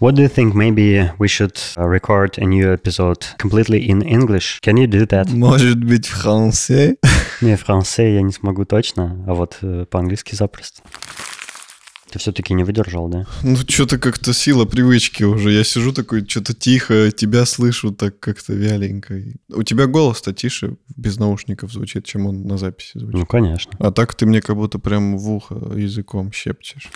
What do you think? Maybe we should uh, record a new episode completely in English. Can you do that? Может быть, в франце? Не, франце я не смогу точно, а вот э, по-английски запросто. Ты все-таки не выдержал, да? Ну, что-то как-то сила привычки уже. Я сижу такой, что-то тихо, тебя слышу так как-то вяленько. У тебя голос-то тише без наушников звучит, чем он на записи звучит. Ну, конечно. А так ты мне как будто прям в ухо языком щепчешь.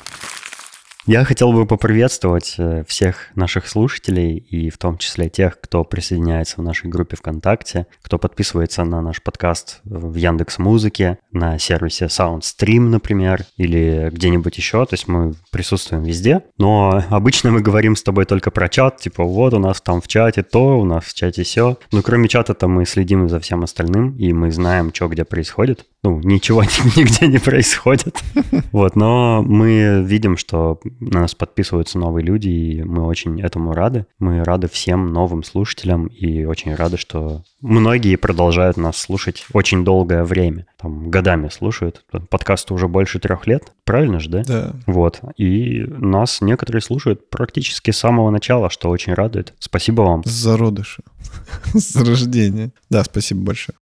Я хотел бы поприветствовать э, всех наших слушателей и в том числе тех, кто присоединяется в нашей группе ВКонтакте, кто подписывается на наш подкаст в Яндекс Музыке, на сервисе SoundStream, например, или где-нибудь еще. То есть мы присутствуем везде. Но обычно мы говорим с тобой только про чат, типа вот у нас там в чате то, у нас в чате все. Но кроме чата-то мы следим за всем остальным, и мы знаем, что где происходит. Ну, ничего нигде не происходит. Вот, но мы видим, что на нас подписываются новые люди, и мы очень этому рады. Мы рады всем новым слушателям и очень рады, что многие продолжают нас слушать очень долгое время. Там годами слушают. Подкасту уже больше трех лет. Правильно же, да? Да. Вот. И нас некоторые слушают практически с самого начала, что очень радует. Спасибо вам. С зародыша. С рождения. Да, спасибо большое.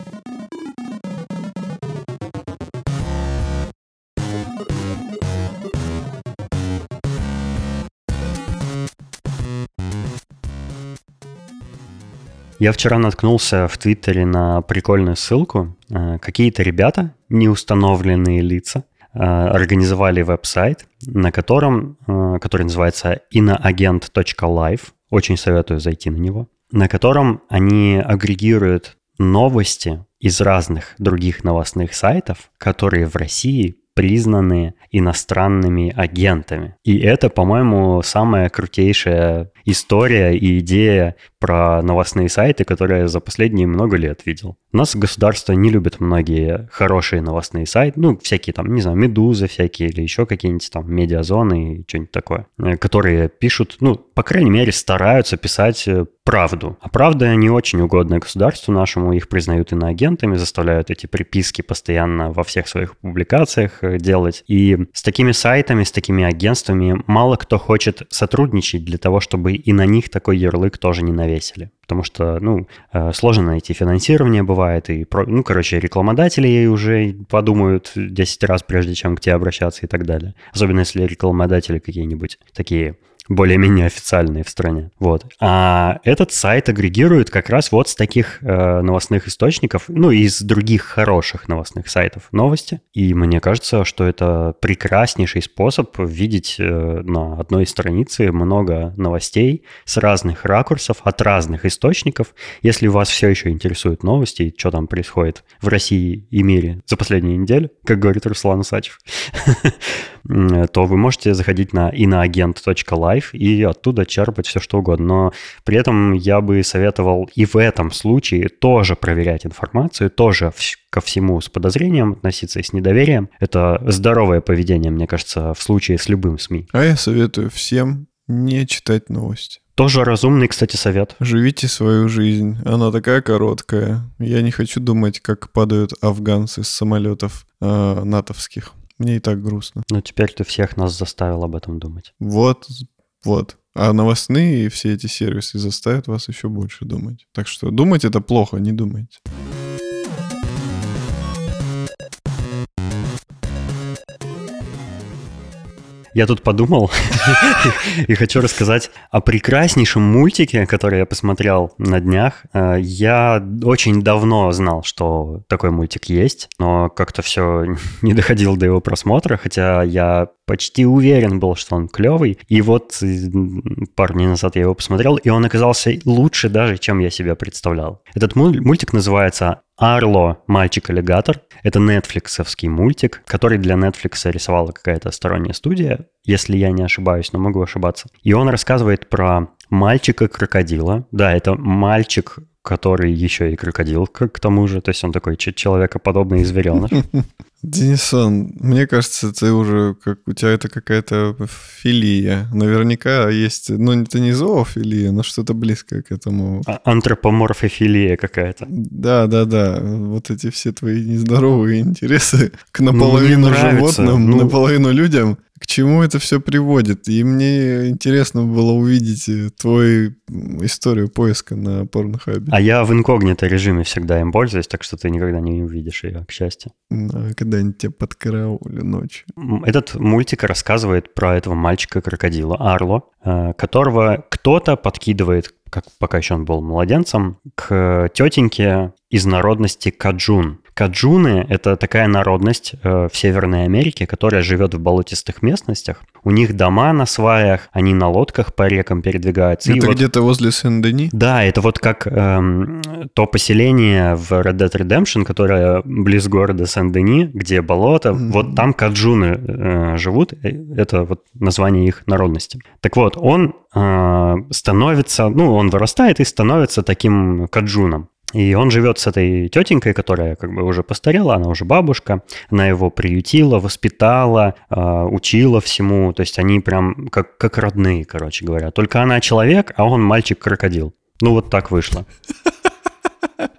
Я вчера наткнулся в Твиттере на прикольную ссылку. Э, какие-то ребята, неустановленные лица, э, организовали веб-сайт, на котором, э, который называется inaagent.live. Очень советую зайти на него. На котором они агрегируют новости из разных других новостных сайтов, которые в России признаны иностранными агентами. И это, по-моему, самая крутейшая история и идея про новостные сайты, которые я за последние много лет видел. У нас государство не любит многие хорошие новостные сайты, ну, всякие там, не знаю, Медузы всякие или еще какие-нибудь там медиазоны и что-нибудь такое, э, которые пишут, ну, по крайней мере, стараются писать э, правду. А правда не очень угодная государству нашему, их признают иноагентами, заставляют эти приписки постоянно во всех своих публикациях э, делать. И с такими сайтами, с такими агентствами мало кто хочет сотрудничать для того, чтобы и на них такой ярлык тоже не навесили. Потому что, ну, э, сложно найти финансирование бывает, и, ну, короче, рекламодатели уже подумают 10 раз, прежде чем к тебе обращаться и так далее. Особенно если рекламодатели какие-нибудь такие более-менее официальные в стране. Вот. А этот сайт агрегирует как раз вот с таких э, новостных источников, ну, и из других хороших новостных сайтов новости. И мне кажется, что это прекраснейший способ видеть э, на одной странице много новостей с разных ракурсов, от разных источников. Если вас все еще интересуют новости, что там происходит в России и мире за последнюю неделю, как говорит Руслан Усачев, то вы можете заходить на inaagent.live и оттуда черпать все что угодно. Но при этом я бы советовал и в этом случае тоже проверять информацию, тоже ко всему с подозрением относиться и с недоверием. Это здоровое поведение, мне кажется, в случае с любым СМИ. А я советую всем не читать новости. Тоже разумный, кстати, совет. Живите свою жизнь. Она такая короткая. Я не хочу думать, как падают афганцы с самолетов э, натовских. Мне и так грустно. Но теперь ты всех нас заставил об этом думать. Вот, вот. А новостные и все эти сервисы заставят вас еще больше думать. Так что думать это плохо, не думайте. Я тут подумал и хочу рассказать о прекраснейшем мультике, который я посмотрел на днях. Э, я очень давно знал, что такой мультик есть, но как-то все не доходил до его просмотра, хотя я почти уверен был, что он клевый. И вот пару дней назад я его посмотрел, и он оказался лучше даже, чем я себе представлял. Этот мультик называется Арло, мальчик-аллигатор. Это нетфликсовский мультик, который для Netflix рисовала какая-то сторонняя студия, если я не ошибаюсь, но могу ошибаться. И он рассказывает про мальчика-крокодила. Да, это мальчик, который еще и крокодил, к, к тому же. То есть он такой человекоподобный звереныш. Денисон, мне кажется, ты уже, как у тебя это какая-то филия. Наверняка есть, ну, это не зоофилия, но что-то близкое к этому. А антропоморфофилия какая-то. Да, да, да. Вот эти все твои нездоровые интересы к ну, наполовину ну, животным, ну, наполовину людям. К чему это все приводит. И мне интересно было увидеть э, твою историю поиска на порнхабе. А я в инкогнито режиме всегда им пользуюсь, так что ты никогда не увидишь ее, к счастью. А когда-нибудь тебя подкараулю ночью. Этот мультик рассказывает про этого мальчика-крокодила Арло, э, которого кто-то подкидывает, как пока еще он был младенцем, к тетеньке из народности Каджун. Каджуны — это такая народность э, в Северной Америке, которая живет в болотистых местностях. У них дома на сваях, они на лодках по рекам передвигаются. Это вот, где-то возле Сен-Дени? да, это вот как эм, то поселение в Red Dead Redemption, которое близ города Сен-Дени, где болото. Мгм. Вот там каджуны э, живут. э, Это вот название их народности. Так вот, он э, становится, ну, он вырастает и становится таким каджуном. И он живет с этой тетенькой, которая как бы уже постарела, она уже бабушка, она его приютила, воспитала, э, учила всему, то есть они прям как, как родные, короче говоря. Только она человек, а он мальчик-крокодил. Ну вот так вышло.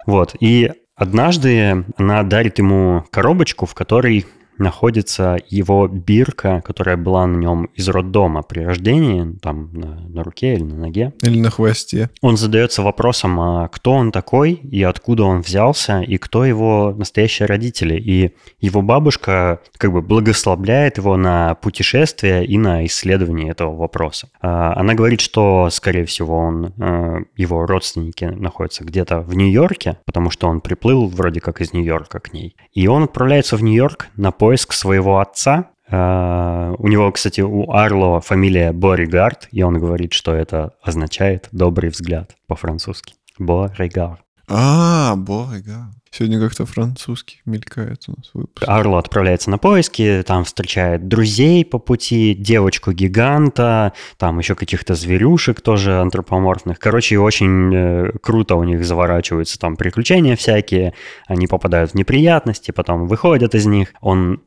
Вот, и однажды она дарит ему коробочку, в которой находится его бирка, которая была на нем из роддома при рождении, там на, на руке или на ноге. Или на хвосте? Он задается вопросом, а кто он такой и откуда он взялся, и кто его настоящие родители. И его бабушка как бы благословляет его на путешествие и на исследование этого вопроса. А, Она говорит, что, скорее всего, он, э, его родственники находятся где-то в Нью-Йорке, потому что он приплыл вроде как из Нью-Йорка к ней. И он отправляется в Нью-Йорк на поиск своего отца, Uh, у него, кстати, у Арло фамилия Боригард, и он говорит, что это означает «добрый взгляд» по-французски. Боригард. А, бога. Сегодня как-то французский мелькает у нас выпуск. Арло отправляется на поиски, там встречает друзей по пути, девочку-гиганта, там еще каких-то зверюшек тоже антропоморфных. Короче, очень э, круто у них заворачиваются там приключения всякие, они попадают в неприятности, потом выходят из них. Он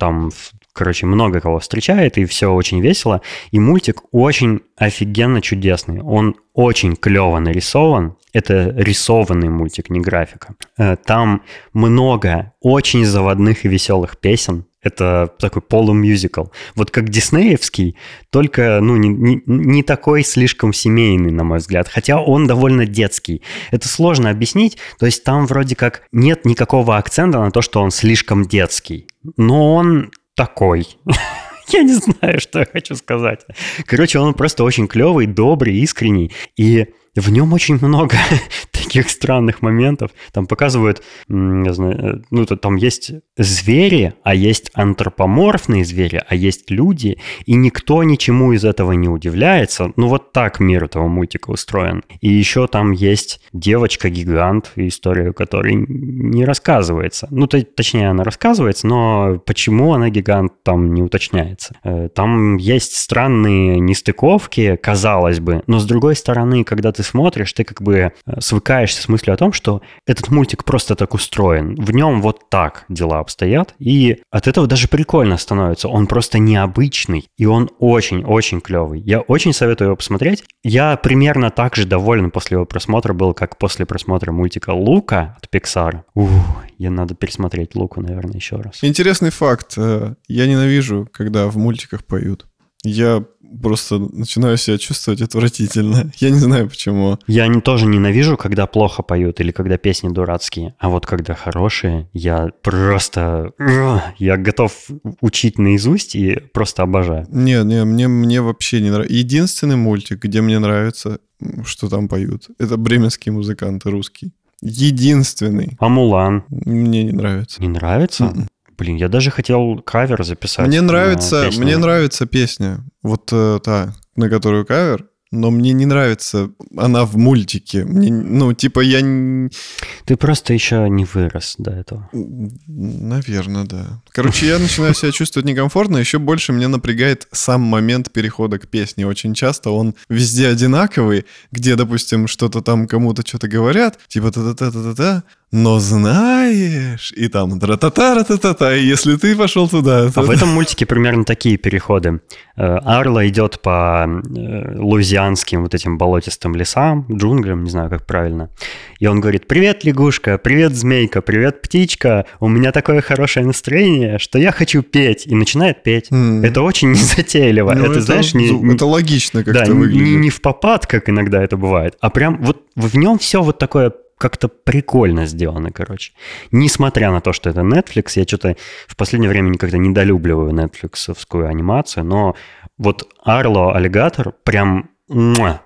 там, короче, много кого встречает, и все очень весело. И мультик очень офигенно чудесный. Он очень клево нарисован. Это рисованный мультик, не графика. Э, Там много очень заводных и веселых песен. Это такой полумюзикл. Вот как диснеевский, только ну, не, не, не такой слишком семейный, на мой взгляд. Хотя он довольно детский. Это сложно объяснить. То есть там вроде как нет никакого акцента на то, что он слишком детский. Но он такой. Я не знаю, что я хочу сказать. Короче, он просто очень клевый, добрый, искренний. И в нем очень много таких странных моментов. Там показывают, не знаю, э, ну, там есть звери, а есть антропоморфные звери, а есть люди, и никто ничему из этого не удивляется. Ну, вот так мир этого мультика устроен. И еще там есть девочка-гигант, историю которой не рассказывается. Ну, то- точнее, она рассказывается, но почему она гигант, там не уточняется. Э, Там есть странные нестыковки, казалось бы, но с другой стороны, когда ты смотришь, ты как бы э, свыкаешься с мыслью о том, что этот мультик просто так устроен. В нем вот так дела обстоят, и от этого даже прикольно становится. Он просто необычный, и он очень-очень клевый. Я очень советую его посмотреть. Я примерно так же доволен после его просмотра был, как после просмотра мультика «Лука» от Pixar. Ух, я надо пересмотреть «Луку», наверное, еще раз. Интересный факт. э, Я ненавижу, когда в мультиках поют. Я просто начинаю себя чувствовать отвратительно. Я не знаю почему. Я не, тоже ненавижу, когда плохо поют или когда песни дурацкие. А вот когда хорошие, я просто... Я готов учить наизусть и просто обожаю. Не, не, мне, мне вообще не нравится. Единственный мультик, где мне нравится, что там поют, это бременские музыканты русские. Единственный. А Мулан Мне не нравится. не нравится? Мгм. Блин, я даже хотел кавер записать. Мне нравится, мне нравится песня, вот э, та, на которую кавер, но мне не нравится она в мультике. Мне, ну, типа, я... Ты просто еще не вырос до этого. Наверное, да. Короче, я начинаю себя чувствовать некомфортно. Еще больше меня напрягает сам момент перехода к песне. Очень часто он везде одинаковый, где, допустим, что-то там кому-то что-то говорят, типа та-та-та-та-та, но знаешь, и там тра-та-та-ра-та-та-та, и если ты пошел туда... А в этом мультике примерно такие переходы. Э, Арла идет по э, американским вот этим болотистым лесам, джунглям, не знаю, как правильно. И он говорит, привет, лягушка, привет, змейка, привет, птичка, у меня такое хорошее настроение, что я хочу петь. И начинает петь. Mm. Это очень незатейливо. Ну, это, это, знаешь, не... Это логично как-то да, выглядит. Не, не в попад, как иногда это бывает, а прям вот в нем все вот такое как-то прикольно сделано, короче. Несмотря на то, что это Netflix, я что-то в последнее время никогда недолюбливаю нетфликсовскую анимацию, но вот Арло Аллигатор прям,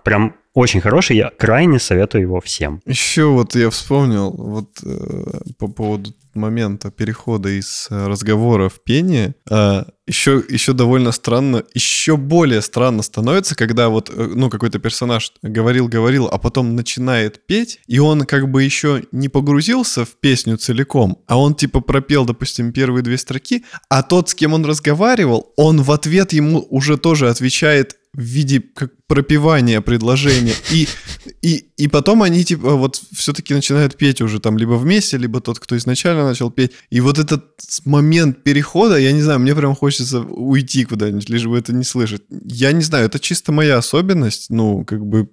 прям очень хороший, я крайне советую его всем. Еще вот я вспомнил вот э, по поводу момента перехода из э, разговора в пение. Э, еще, еще довольно странно, еще более странно становится, когда вот, э, ну, какой-то персонаж говорил-говорил, а потом начинает петь, и он как бы еще не погрузился в песню целиком, а он типа пропел, допустим, первые две строки, а тот, с кем он разговаривал, он в ответ ему уже тоже отвечает в виде как пропивания предложения. И, и, и потом они типа вот все-таки начинают петь уже там либо вместе, либо тот, кто изначально начал петь. И вот этот момент перехода, я не знаю, мне прям хочется уйти куда-нибудь, лишь бы это не слышать. Я не знаю, это чисто моя особенность. Ну, как бы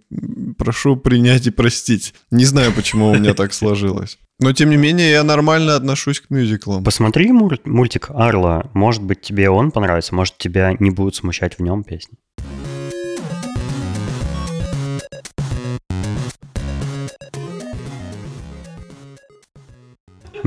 прошу принять и простить. Не знаю, почему у меня так сложилось. Но, тем не менее, я нормально отношусь к мюзиклам. Посмотри мультик Арла. Может быть, тебе он понравится, может, тебя не будут смущать в нем песни.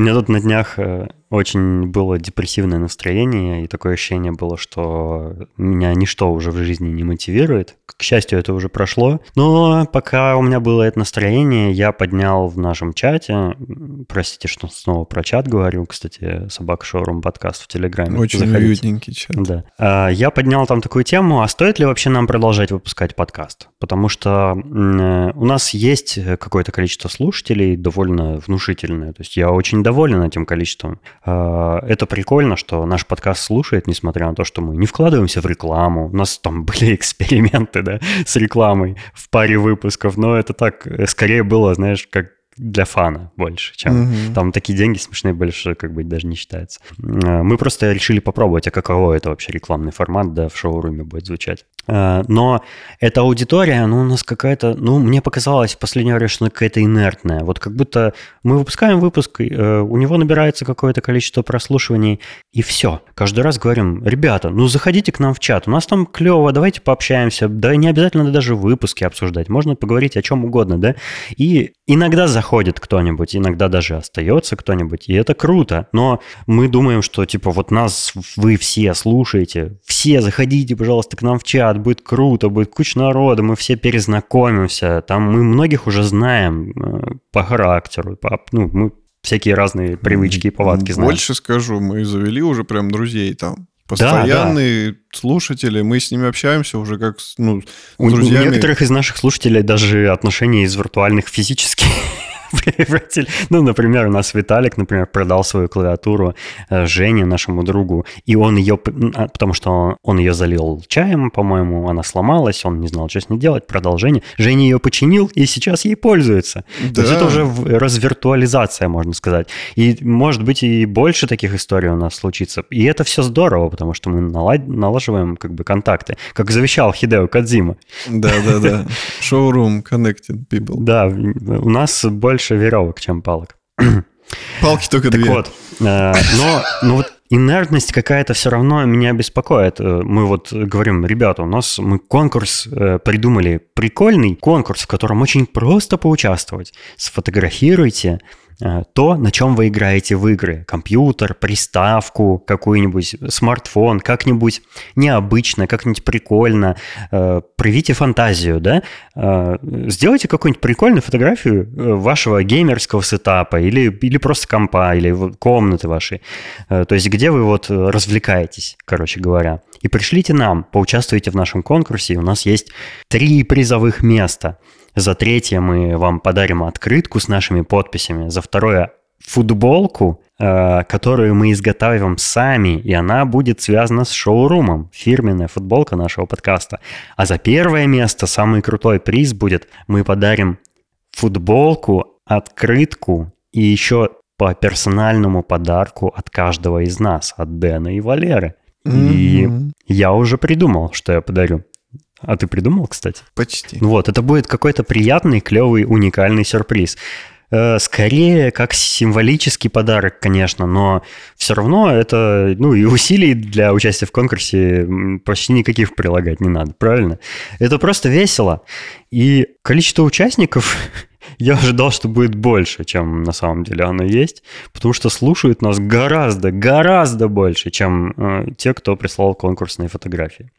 У меня тут на днях э, очень было депрессивное настроение, и такое ощущение было, что меня ничто уже в жизни не мотивирует. К счастью, это уже прошло. Но пока у меня было это настроение, я поднял в нашем чате, простите, что снова про чат говорю, кстати, собака шоурум подкаст в Телеграме. Очень Заходите. уютненький чат. Да. А, я поднял там такую тему, а стоит ли вообще нам продолжать выпускать подкаст? Потому что у нас есть какое-то количество слушателей, довольно внушительное. То есть я очень доволен этим количеством. А, это прикольно, что наш подкаст слушает, несмотря на то, что мы не вкладываемся в рекламу. У нас там были эксперименты, да, с рекламой в паре выпусков, но это так э, скорее было, знаешь, как для фана больше, чем угу. там такие деньги смешные больше, как бы даже не считается. А, мы просто решили попробовать, а каково это вообще рекламный формат, да, в шоуруме будет звучать. А, но эта аудитория, ну, у нас какая-то, ну, мне показалось в последнее время, что она какая-то инертная. Вот как будто мы выпускаем выпуск, э, у него набирается какое-то количество прослушиваний, и все. Каждый раз говорим, ребята, ну, заходите к нам в чат, у нас там клево, давайте пообщаемся, да не обязательно даже выпуски обсуждать, можно поговорить о чем угодно, да. И иногда заходит кто-нибудь, иногда даже остается кто-нибудь, и это круто. Но мы думаем, что, типа, вот нас вы все слушаете, все заходите, пожалуйста, к нам в чат, будет круто, будет куча народа, мы все перезнакомимся, там мы многих уже знаем э, по характеру, по, ну, мы всякие разные привычки и повадки знаем. Больше скажу, мы завели уже прям друзей там. Постоянные да, да. слушатели, мы с ними общаемся уже как ну, с друзьями. У некоторых из наших слушателей даже отношения из виртуальных физических превратили. Ну, например, у нас Виталик, например, продал свою клавиатуру э, Жене, нашему другу, и он ее, а, потому что он ее залил чаем, по-моему, она сломалась, он не знал, что с ней делать, продал Жене. Женя ее починил, и сейчас ей пользуется. Да. То есть это уже развиртуализация, можно сказать. И, может быть, и больше таких историй у нас случится. И это все здорово, потому что мы налаживаем как бы контакты, как завещал Хидео Кадзима. Да-да-да. Showroom Connected People. Да, у нас больше больше веревок, чем палок. Палки только так две. вот, э, но, но вот инертность какая-то все равно меня беспокоит. Э, мы вот говорим, ребята, у нас мы конкурс э, придумали, прикольный конкурс, в котором очень просто поучаствовать. Сфотографируйте то, на чем вы играете в игры. Компьютер, приставку, какой-нибудь смартфон, как-нибудь необычно, как-нибудь прикольно. Э, проявите фантазию, да? Э, сделайте какую-нибудь прикольную фотографию вашего геймерского сетапа или, или просто компа, или комнаты вашей. То есть где вы вот развлекаетесь, короче говоря. И пришлите нам, поучаствуйте в нашем конкурсе. У нас есть три призовых места – за третье мы вам подарим открытку с нашими подписями. За второе футболку, э, которую мы изготавливаем сами, и она будет связана с шоурумом, фирменная футболка нашего подкаста. А за первое место, самый крутой приз будет, мы подарим футболку, открытку и еще по персональному подарку от каждого из нас, от Дэна и Валеры. Mm-hmm. И я уже придумал, что я подарю. А ты придумал, кстати? Почти. Вот, это будет какой-то приятный, клевый, уникальный сюрприз. Э, скорее, как символический подарок, конечно, но все равно это, ну, и усилий для участия в конкурсе почти никаких прилагать не надо, правильно? Это просто весело. И количество участников я ожидал, что будет больше, чем на самом деле оно есть, потому что слушают нас гораздо, гораздо больше, чем э, те, кто прислал конкурсные фотографии.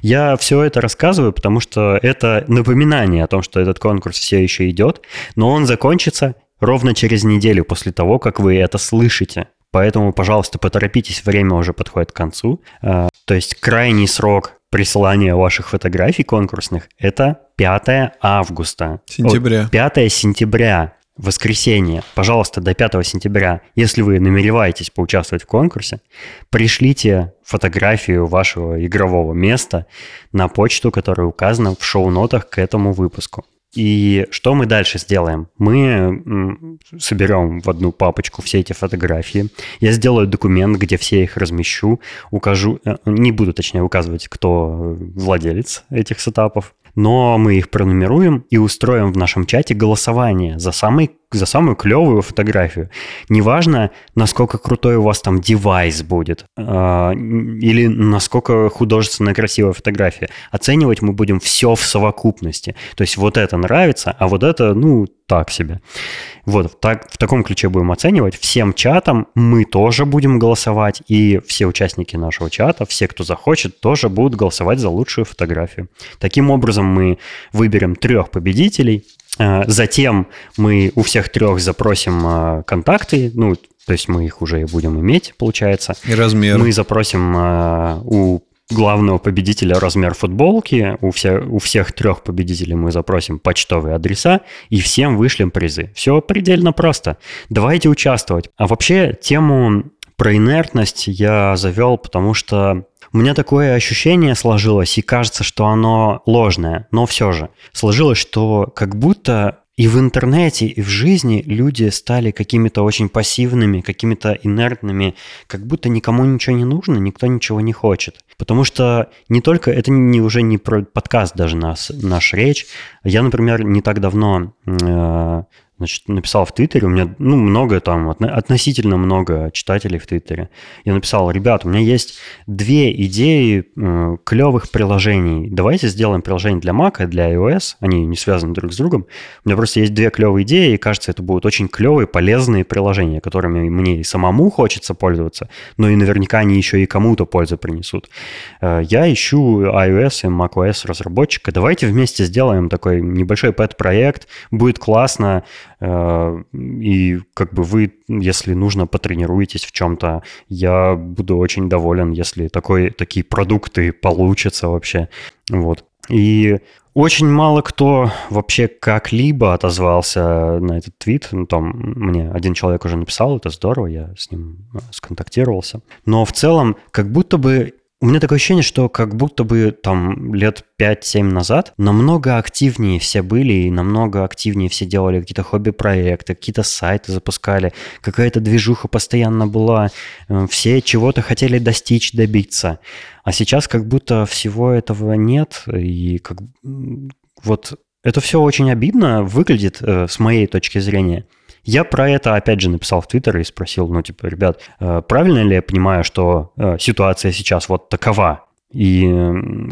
Я все это рассказываю, потому что это напоминание о том, что этот конкурс все еще идет, но он закончится ровно через неделю после того, как вы это слышите. Поэтому, пожалуйста, поторопитесь, время уже подходит к концу. Э, то есть крайний срок присылания ваших фотографий конкурсных – это 5 августа. Сентября. О, 5 сентября, воскресенье. Пожалуйста, до 5 сентября, если вы намереваетесь поучаствовать в конкурсе, пришлите фотографию вашего игрового места на почту, которая указана в шоу-нотах к этому выпуску. И что мы дальше сделаем? Мы соберем в одну папочку все эти фотографии. Я сделаю документ, где все их размещу, укажу, э, не буду точнее указывать, кто владелец этих сетапов, но мы их пронумеруем и устроим в нашем чате голосование за самый за самую клевую фотографию. Неважно, насколько крутой у вас там девайс будет, э, или насколько художественно красивая фотография. Оценивать мы будем все в совокупности. То есть вот это нравится, а вот это, ну, так себе. Вот, так, в таком ключе будем оценивать. Всем чатам мы тоже будем голосовать, и все участники нашего чата, все, кто захочет, тоже будут голосовать за лучшую фотографию. Таким образом, мы выберем трех победителей, затем мы у всех трех запросим э, контакты, ну, то есть мы их уже будем иметь, получается. И размер. Мы запросим э, у главного победителя размер футболки, у, все, у всех трех победителей мы запросим почтовые адреса и всем вышлем призы. Все предельно просто. Давайте участвовать. А вообще тему про инертность я завел, потому что у меня такое ощущение сложилось, и кажется, что оно ложное, но все же. Сложилось, что как будто и в интернете, и в жизни люди стали какими-то очень пассивными, какими-то инертными, как будто никому ничего не нужно, никто ничего не хочет. Потому что не только, это не, уже не про подкаст даже нас, наш речь. Я, например, не так давно э, значит, написал в Твиттере, у меня, ну, много там, относительно много читателей в Твиттере. Я написал, ребят, у меня есть две идеи э, клевых приложений. Давайте сделаем приложение для Mac и для iOS. Они не связаны друг с другом. У меня просто есть две клевые идеи, и кажется, это будут очень клевые, полезные приложения, которыми мне и самому хочется пользоваться, но и наверняка они еще и кому-то пользу принесут. Э, я ищу iOS и macOS разработчика. Давайте вместе сделаем такой небольшой пэт-проект. Будет классно и как бы вы, если нужно, потренируетесь в чем-то. Я буду очень доволен, если такой, такие продукты получатся вообще. Вот. И очень мало кто вообще как-либо отозвался на этот твит. Ну, там мне один человек уже написал, это здорово, я с ним э, сконтактировался. Но в целом, как будто бы у меня такое ощущение, что как будто бы там лет 5-7 назад намного активнее все были и намного активнее все делали какие-то хобби-проекты, какие-то сайты запускали, какая-то движуха постоянно была, э, все чего-то хотели достичь, добиться. А сейчас как будто всего этого нет, и как вот это все очень обидно выглядит э, с моей точки зрения. Я про это, опять же, написал в Твиттер и спросил, ну, типа, ребят, э, правильно ли я понимаю, что э, ситуация сейчас вот такова? И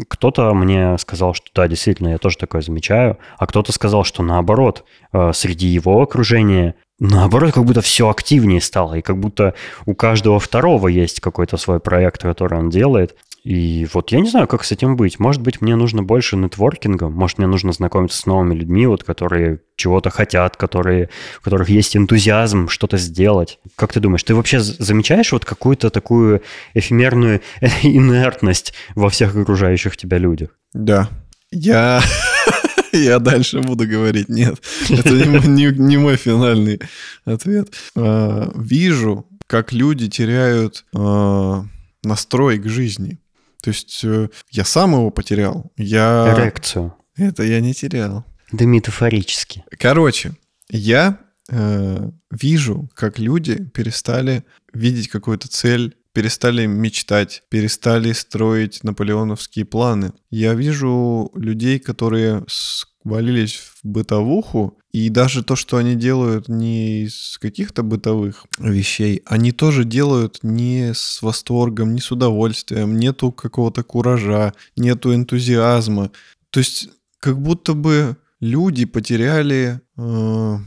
кто-то мне сказал, что да, действительно, я тоже такое замечаю, а кто-то сказал, что наоборот, э, среди его окружения наоборот, как будто все активнее стало, и как будто у каждого второго есть какой-то свой проект, который он делает. И вот я не знаю, как с этим быть. Может быть, мне нужно больше нетворкинга, может, мне нужно знакомиться с новыми людьми, вот, которые чего-то хотят, которые, у которых есть энтузиазм что-то сделать. Как ты думаешь, ты вообще замечаешь вот какую-то такую эфемерную инертность во всех окружающих тебя людях? Да. Я... Я дальше буду говорить. Нет, это не, не, не мой финальный ответ. А, вижу, как люди теряют а, настрой к жизни. То есть э, я сам его потерял. Я... Эрекцию. Это я не терял. Да метафорически. Короче, я э, вижу, как люди перестали видеть какую-то цель перестали мечтать, перестали строить наполеоновские планы. Я вижу людей, которые свалились в бытовуху, и даже то, что они делают не из каких-то бытовых вещей, они тоже делают не с восторгом, не с удовольствием, нету какого-то куража, нету энтузиазма. То есть как будто бы люди потеряли... Э,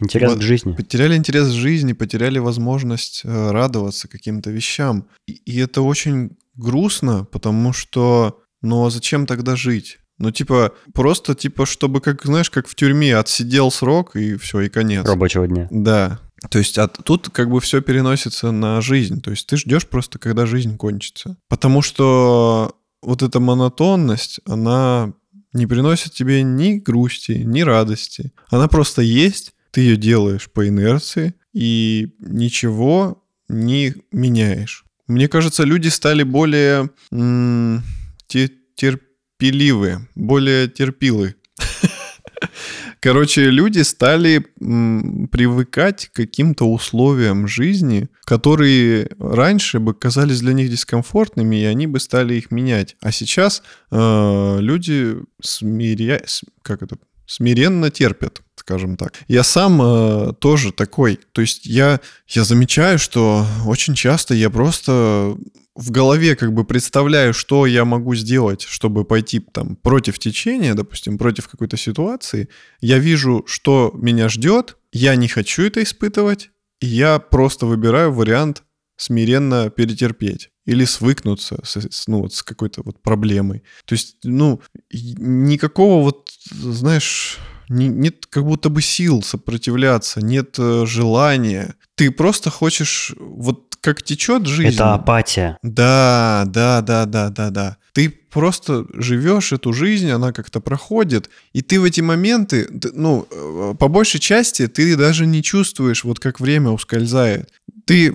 интерес к жизни. Потеряли интерес к жизни, потеряли возможность э, радоваться каким-то вещам. И, и это очень грустно, потому что, ну а зачем тогда жить? Ну, типа, просто, типа, чтобы, как, знаешь, как в тюрьме, отсидел срок, и все, и конец. Рабочего дня. Да. То есть а тут как бы все переносится на жизнь. То есть ты ждешь просто, когда жизнь кончится. Потому что вот эта монотонность, она не приносит тебе ни грусти, ни радости. Она просто есть, ты ее делаешь по инерции и ничего не меняешь. Мне кажется, люди стали более м- терпеливые, более терпилы. Короче, люди стали привыкать к каким-то условиям жизни, которые раньше бы казались для них дискомфортными, и они бы стали их менять. А сейчас э, люди смиря... как это? смиренно терпят скажем так. Я сам э, тоже такой. То есть я, я замечаю, что очень часто я просто в голове как бы представляю, что я могу сделать, чтобы пойти там против течения, допустим, против какой-то ситуации. Я вижу, что меня ждет, я не хочу это испытывать, и я просто выбираю вариант смиренно перетерпеть или свыкнуться с, ну, вот, с какой-то вот проблемой. То есть, ну, никакого вот, знаешь, не, нет как будто бы сил сопротивляться, нет э, желания. Ты просто хочешь, вот как течет жизнь. Это апатия. Да, да, да, да, да, да. Ты просто живешь эту жизнь, она как-то проходит, и ты в эти моменты, ну, э, по большей части ты даже не чувствуешь, вот как время ускользает. Ты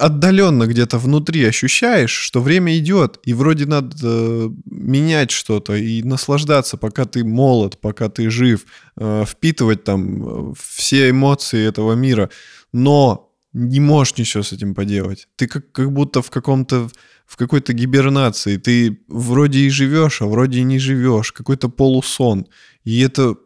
отдаленно где-то внутри ощущаешь, что время идет, и вроде надо э, менять что-то и наслаждаться, пока ты молод, пока ты жив, э, впитывать там все эмоции этого мира. Но не можешь ничего с этим поделать. Ты как, как будто в каком-то в какой-то гибернации. Ты вроде и живешь, а вроде и не живешь. Какой-то полусон. И это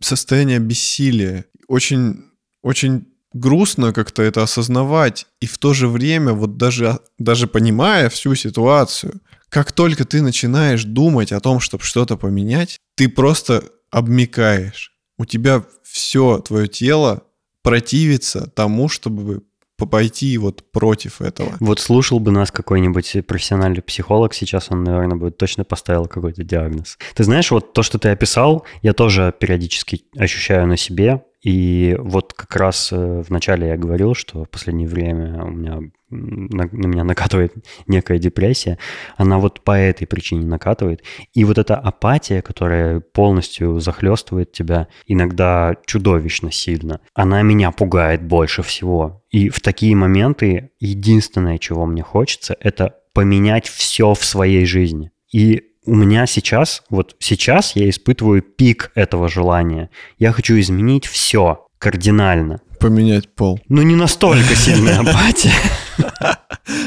состояние бессилия. Очень, очень грустно как-то это осознавать. И в то же время, вот даже, даже понимая всю ситуацию, как только ты начинаешь думать о том, чтобы что-то поменять, ты просто обмикаешь. У тебя все твое тело противится тому, чтобы пойти вот против этого. Вот слушал бы нас какой-нибудь профессиональный психолог сейчас, он, наверное, бы точно поставил какой-то диагноз. Ты знаешь, вот то, что ты описал, я тоже периодически ощущаю на себе, и вот как раз э, в начале я говорил, что в последнее время у меня на, на меня накатывает некая депрессия, она вот по этой причине накатывает. И вот эта апатия, которая полностью захлестывает тебя, иногда чудовищно сильно, она меня пугает больше всего. И в такие моменты единственное, чего мне хочется, это поменять все в своей жизни. И у меня сейчас, вот сейчас я испытываю пик этого желания. Я хочу изменить все кардинально. Поменять пол. Ну, не настолько сильная апатия.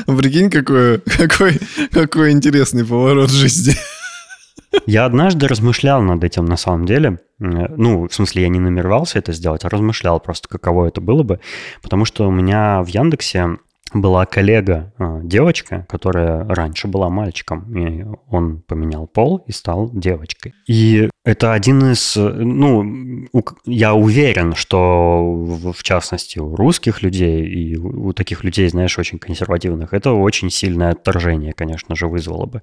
Прикинь, какой, какой, какой интересный поворот жизни. Я однажды размышлял над этим на самом деле. Ну, в смысле, я не намеревался это сделать, а размышлял просто, каково это было бы. Потому что у меня в Яндексе была коллега, а, девочка, которая раньше была мальчиком, и он поменял пол и стал девочкой. И это один из, ну, я уверен, что в частности у русских людей и у таких людей, знаешь, очень консервативных, это очень сильное отторжение, конечно же, вызвало бы.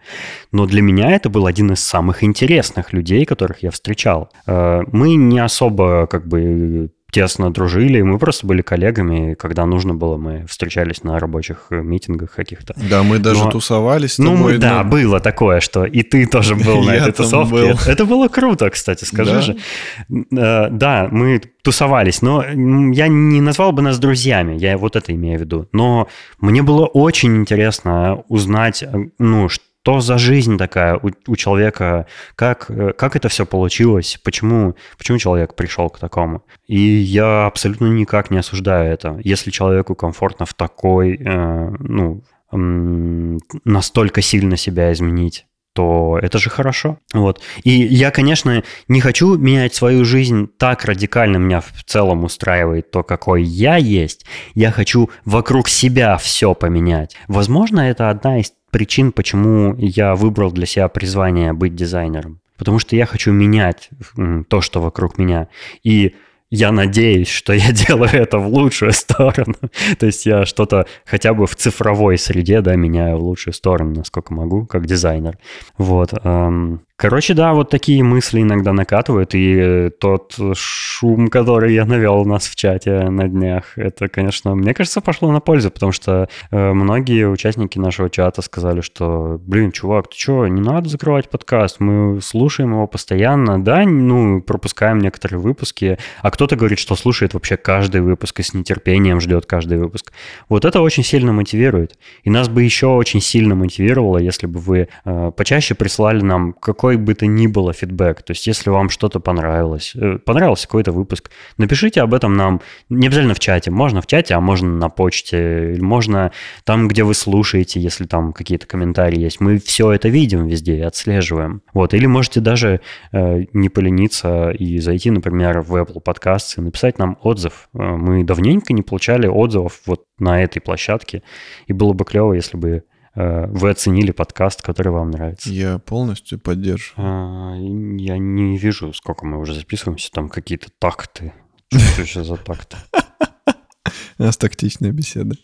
Но для меня это был один из самых интересных людей, которых я встречал. Э, мы не особо как бы тесно дружили, мы просто были коллегами, когда нужно было, мы встречались на рабочих э, митингах каких-то. Да, мы даже Но... тусовались. Ну, мы, да, было такое, что и ты тоже был на этой тусовке. Это было круто, кстати, скажи же. Э, да, мы тусовались, но я не назвал бы нас друзьями, я вот это имею в виду. Но мне было очень интересно узнать, э, ну, что что за жизнь такая у, у человека, как, э, как это все получилось, почему, почему человек пришел к такому. И я абсолютно никак не осуждаю это. Если человеку комфортно в такой, э, ну, настолько сильно себя изменить, то это же хорошо. Вот. И я, конечно, не хочу менять свою жизнь так радикально, меня в целом устраивает то, какой я есть. Я хочу вокруг себя все поменять. Возможно, это одна из причин, почему я выбрал для себя призвание быть дизайнером. Потому что я хочу менять то, что вокруг меня. И я надеюсь, что я делаю это в лучшую сторону. То есть я что-то хотя бы в цифровой среде, да, меняю в лучшую сторону, насколько могу, как дизайнер. Вот. Короче, да, вот такие мысли иногда накатывают, и тот шум, который я навел у нас в чате на днях, это, конечно, мне кажется, пошло на пользу, потому что э, многие участники нашего чата сказали, что, блин, чувак, ты что, не надо закрывать подкаст, мы слушаем его постоянно, да, ну, пропускаем некоторые выпуски, а кто-то говорит, что слушает вообще каждый выпуск и с нетерпением ждет каждый выпуск. Вот это очень сильно мотивирует, и нас бы еще очень сильно мотивировало, если бы вы э, почаще прислали нам какой какой бы то ни было фидбэк. То есть, если вам что-то понравилось, э, понравился какой-то выпуск, напишите об этом нам, не обязательно в чате, можно в чате, а можно на почте, можно там, где вы слушаете, если там какие-то комментарии есть. Мы все это видим везде и отслеживаем. Вот. Или можете даже э, не полениться и зайти, например, в Apple Podcasts и написать нам отзыв. Э, мы давненько не получали отзывов вот на этой площадке, и было бы клево, если бы вы оценили подкаст, который вам нравится. Я полностью поддерживаю. А, я не вижу, сколько мы уже записываемся, там какие-то такты. Что еще за такты? У нас тактичная беседа.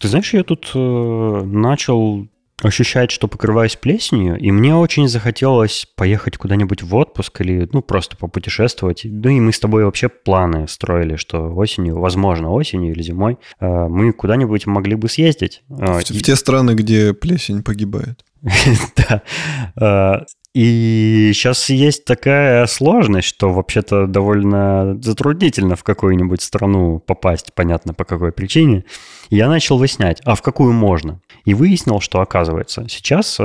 Ты знаешь, я тут э, начал ощущать, что покрываюсь плесенью, и мне очень захотелось поехать куда-нибудь в отпуск или, ну, просто попутешествовать. Ну, и мы с тобой вообще планы строили, что осенью, возможно, осенью или зимой э, мы куда-нибудь могли бы съездить. Э, в, и... в те страны, где плесень погибает. Да. И сейчас есть такая сложность, что вообще-то довольно затруднительно в какую-нибудь страну попасть, понятно по какой причине. Я начал выяснять, а в какую можно. И выяснил, что оказывается, сейчас э,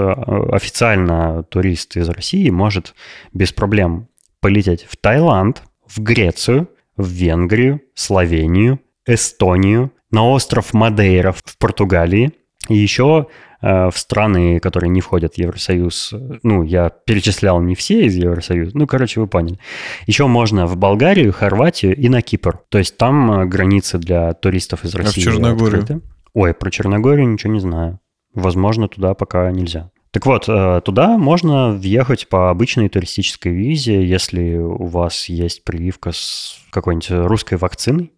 официально турист из России может без проблем полететь в Таиланд, в Грецию, в Венгрию, Словению, Эстонию, на остров Мадейра в Португалии, и еще Э, в страны, которые не входят в Евросоюз. Ну, я перечислял не все из Евросоюза. Ну, короче, вы поняли. Еще можно в Болгарию, Хорватию и на Кипр. То есть там э, границы для туристов из России. А в Черногорию? Открыты. Ой, про Черногорию ничего не знаю. Возможно, туда пока нельзя. Так вот, э, туда можно въехать по обычной туристической визе, если у вас есть прививка с какой-нибудь русской вакциной,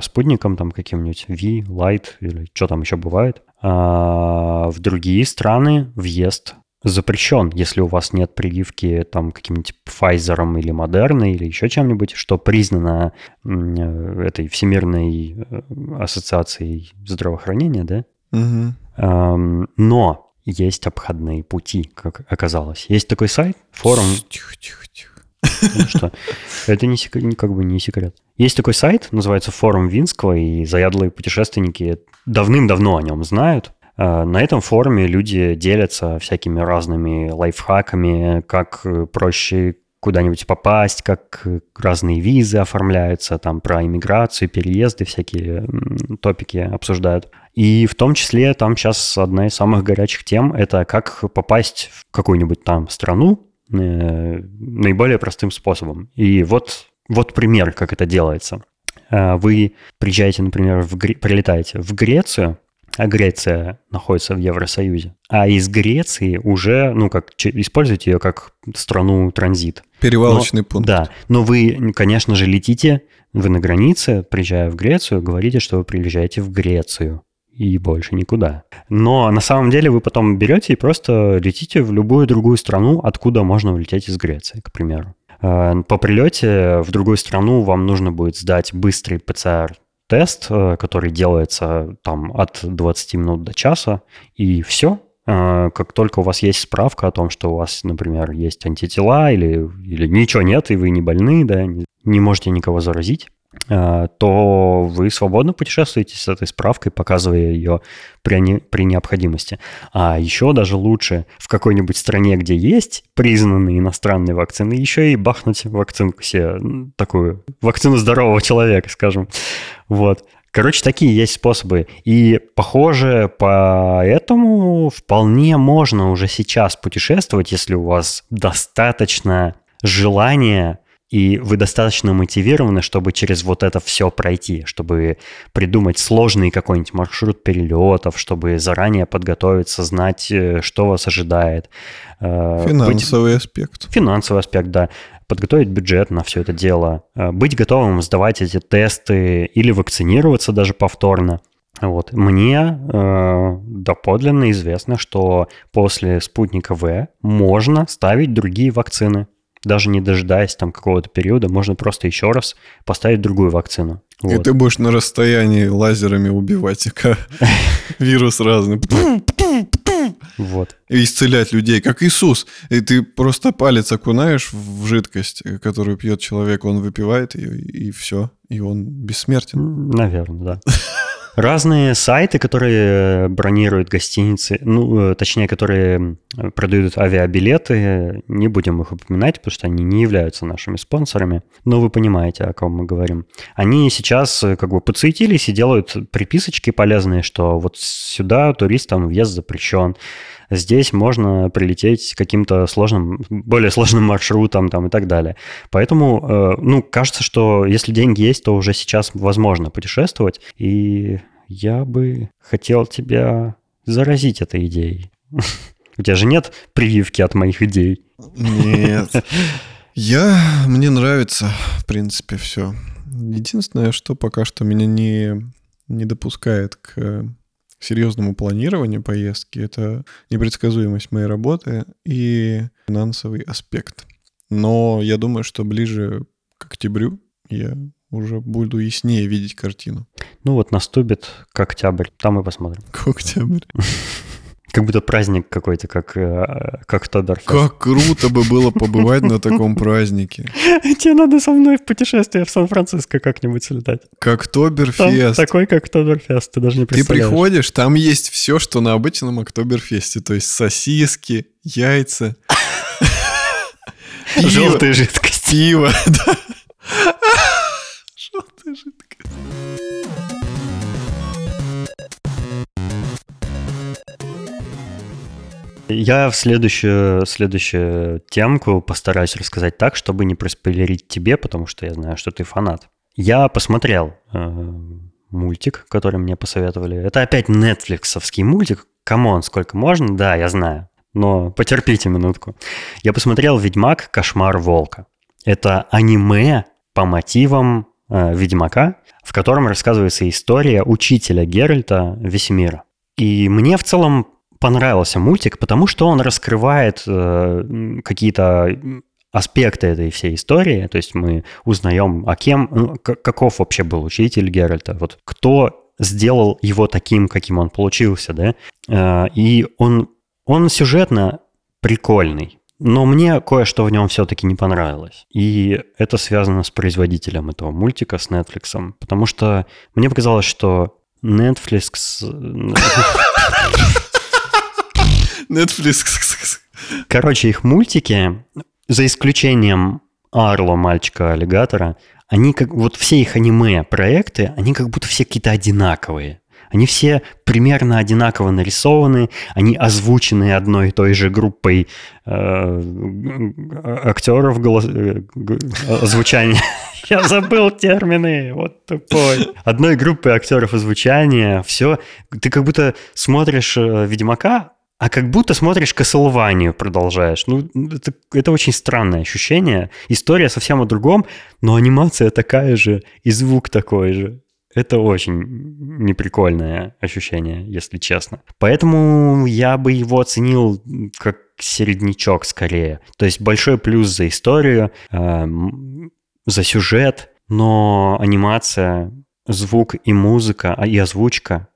спутником там каким-нибудь V, Light или что там еще бывает. А в другие страны въезд запрещен, если у вас нет прививки там каким-нибудь Pfizer или Moderna или еще чем-нибудь, что признано э, этой Всемирной э, ассоциацией здравоохранения, да? Угу. Но есть обходные пути, как оказалось. Есть такой сайт, форум... Тихо, тихо, тихо. Ну что, это не, как бы не секрет. Есть такой сайт, называется форум Винского, и заядлые путешественники давным-давно о нем знают. А, на этом форуме люди делятся всякими разными лайфхаками, как проще куда-нибудь попасть, как разные визы оформляются, там про иммиграцию, переезды, всякие топики обсуждают. И в том числе там сейчас одна из самых горячих тем – это как попасть в какую-нибудь там страну, Э, наиболее простым способом. И вот, вот пример, как это делается. Э, вы приезжаете, например, в, прилетаете в Грецию, а Греция находится в Евросоюзе, а из Греции уже, ну, как используете ее как страну транзит. Перевалочный но, пункт. Да, но вы, конечно же, летите, вы на границе, приезжая в Грецию, говорите, что вы приезжаете в Грецию и больше никуда. Но на самом деле вы потом берете и просто летите в любую другую страну, откуда можно улететь из Греции, к примеру. Э, по прилете в другую страну вам нужно будет сдать быстрый ПЦР-тест, э, который делается там от 20 минут до часа, и все. Э, как только у вас есть справка о том, что у вас, например, есть антитела или, или ничего нет, и вы не больны, да, не можете никого заразить, то вы свободно путешествуете с этой справкой, показывая ее при, не, при необходимости. А еще даже лучше в какой-нибудь стране, где есть признанные иностранные вакцины, еще и бахнуть вакцинку себе, такую вакцину здорового человека, скажем. Вот. Короче, такие есть способы. И, похоже, поэтому вполне можно уже сейчас путешествовать, если у вас достаточно желания и вы достаточно мотивированы, чтобы через вот это все пройти, чтобы придумать сложный какой-нибудь маршрут перелетов, чтобы заранее подготовиться, знать, э, что вас ожидает. Э, Финансовый Быть... аспект. Финансовый аспект, да. Подготовить бюджет на все это дело. Э, быть готовым сдавать эти тесты или вакцинироваться даже повторно. Вот. Мне э, доподлинно известно, что после спутника В можно ставить другие вакцины даже не дожидаясь там какого-то периода, можно просто еще раз поставить другую вакцину. Вот. И ты будешь на расстоянии лазерами убивать вирус разный. Вот. И исцелять людей, как Иисус. И ты просто палец окунаешь в жидкость, которую пьет человек, он выпивает ее, и все. И он бессмертен. Наверное, да. Разные сайты, которые бронируют гостиницы, ну, э, точнее, которые продают авиабилеты, не будем их упоминать, потому что они не являются нашими спонсорами, но вы понимаете, о ком мы говорим. Они сейчас э, как бы подсуетились и делают приписочки полезные, что вот сюда туристам въезд запрещен, Здесь можно прилететь каким-то сложным, более сложным маршрутом там и так далее. Поэтому, э, ну, кажется, что если деньги есть, то уже сейчас возможно путешествовать. И я бы хотел тебя заразить этой идеей. У тебя же нет прививки от моих идей? Нет. Я... Мне нравится, в принципе, все. Единственное, что пока что меня не, не допускает к серьезному планированию поездки, это непредсказуемость моей работы и финансовый аспект. Но я думаю, что ближе к октябрю я уже буду яснее видеть картину. Ну вот наступит к октябрь, там и посмотрим. К октябрь. Как будто праздник какой-то, как, э, как Тодорфест. Как круто бы было побывать на таком празднике. Тебе надо со мной в путешествие в Сан-Франциско как-нибудь слетать. Как Тоберфест. Такой, как Тоберфест, ты даже не представляешь. Ты приходишь, там есть все, что на обычном Октоберфесте. То есть сосиски, яйца. Желтая жидкость. Пиво, да. Желтая жидкость. Я в следующую, следующую темку постараюсь рассказать так, чтобы не проспойлерить тебе, потому что я знаю, что ты фанат. Я посмотрел э, мультик, который мне посоветовали. Это опять нетфликсовский мультик. Come on, сколько можно? Да, я знаю. Но потерпите минутку. Я посмотрел «Ведьмак. Кошмар волка». Это аниме по мотивам э, Ведьмака, в котором рассказывается история учителя Геральта Весемира. И мне в целом понравился мультик, потому что он раскрывает э, какие-то аспекты этой всей истории. То есть мы узнаем, о кем, ну, каков вообще был учитель Геральта, вот кто сделал его таким, каким он получился, да. Э, и он, он сюжетно прикольный. Но мне кое-что в нем все-таки не понравилось. И это связано с производителем этого мультика, с Netflix. Потому что мне показалось, что Netflix... Netflix. Короче, их мультики, за исключением Арло, мальчика-аллигатора, они как вот все их аниме-проекты, они как будто все какие-то одинаковые. Они все примерно одинаково нарисованы, они озвучены одной и той же группой э, актеров голос, э, озвучания. Я забыл термины, вот тупой. Одной группы актеров озвучания, все. Ты как будто смотришь э, Ведьмака, а как будто смотришь Castlevania, продолжаешь. Ну, это, это очень странное ощущение. История совсем о другом, но анимация такая же, и звук такой же. Это очень неприкольное ощущение, если честно. Поэтому я бы его оценил как середнячок скорее. То есть большой плюс за историю, э, за сюжет, но анимация, звук и музыка, а и озвучка...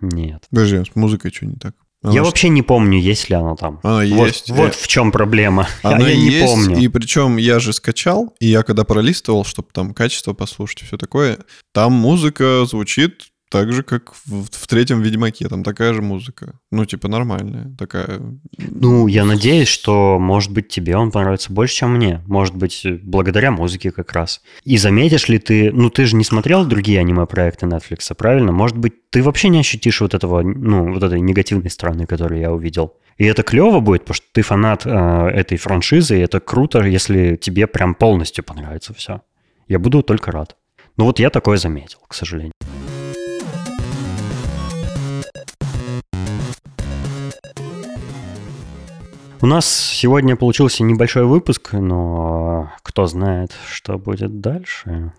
Нет. Подожди, с музыкой что не так? Оно Я ж- вообще не помню, есть ли оно там. Оно вот, есть. вот Э, в чем проблема. Оно я не есть, помню. и причем я же скачал, и я когда пролистывал, чтобы там качество послушать и все такое, там музыка звучит так же, как в, в третьем Ведьмаке, там такая же музыка. Ну, типа нормальная, такая... Ну, я надеюсь, что, может быть, тебе он понравится больше, чем мне. Может быть, благодаря музыке как раз. И заметишь ли ты... Ну, ты же не смотрел другие аниме-проекты Netflix, правильно? Может быть, ты вообще не ощутишь вот этого, ну, вот этой негативной стороны, которую я увидел. И это клево будет, потому что ты фанат э, этой франшизы, и это круто, если тебе прям полностью понравится все. Я буду только рад. Ну вот я такое заметил, к сожалению. Нас сегодня получился небольшой выпуск, но кто знает, что будет дальше.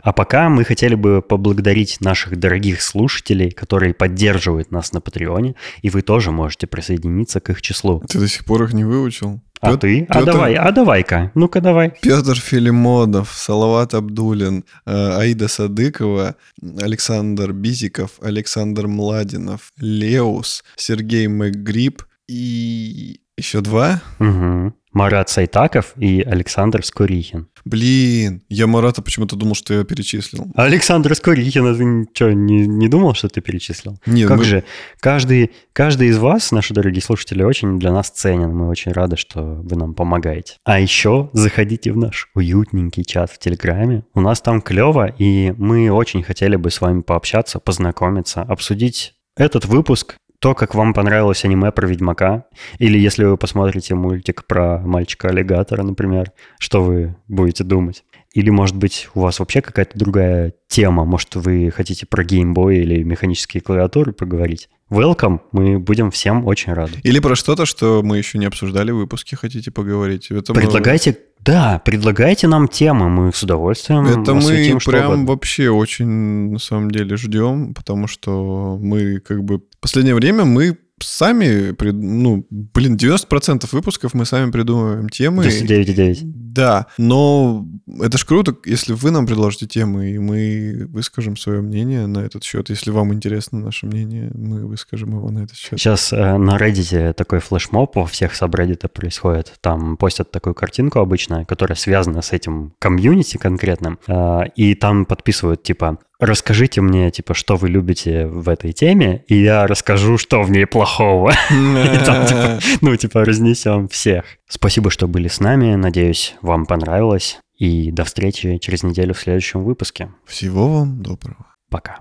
А пока мы хотели бы поблагодарить наших дорогих слушателей, которые поддерживают нас на Патреоне, и вы тоже можете присоединиться к их числу. Ты до сих пор их не выучил? А Пёт- ты? А Пётр- давай, а давай-ка, ну-ка давай. Петр Филимонов, Салават Абдулин, э, Аида Садыкова, Александр Бизиков, Александр Младинов, Леус, Сергей Мэггрип и еще два. Мгм. Марат Сайтаков и Александр Скорихин. Блин, я Марата почему-то думал, что я перечислил. Александр Скорихин, а ты ничего, не, не думал, что ты перечислил? Нет, Как мы- же, каждый, каждый из вас, наши дорогие слушатели, очень для нас ценен. Мы очень рады, что вы нам помогаете. А еще заходите в наш уютненький чат в Телеграме. У нас там клево, и мы очень хотели бы с вами пообщаться, познакомиться, обсудить этот выпуск, то, как вам понравилось аниме про Ведьмака, или если вы посмотрите мультик про мальчика-аллигатора, например, что вы будете думать? Или, может быть, у вас вообще какая-то другая тема? Может, вы хотите про геймбой или механические клавиатуры поговорить? Welcome, мы будем всем очень рады. Или про что-то, что мы еще не обсуждали в выпуске, хотите поговорить? Это мы- Предлагайте, да, предлагайте нам темы, мы с удовольствием Это мы прям угодно. вообще очень, на самом деле, ждем, потому что мы как бы... В последнее время мы сами, ну, блин, 90% выпусков мы сами придумываем темы. 99,9. Да, но это ж круто, если вы нам предложите темы, и мы выскажем свое мнение на этот счет. Если вам интересно наше мнение, мы выскажем его на этот счет. Сейчас э, на Reddit такой флешмоб во всех сабреддитах происходит. Там постят такую картинку обычно, которая связана с этим комьюнити конкретным. э, и там подписывают типа «Расскажите мне, типа, что вы любите в этой теме, и я расскажу, что в ней плохого». И там, типа, ну, типа, разнесем всех. Спасибо, что были с нами. Надеюсь, вам понравилось. И до встречи через неделю в следующем выпуске. Всего вам доброго. Пока.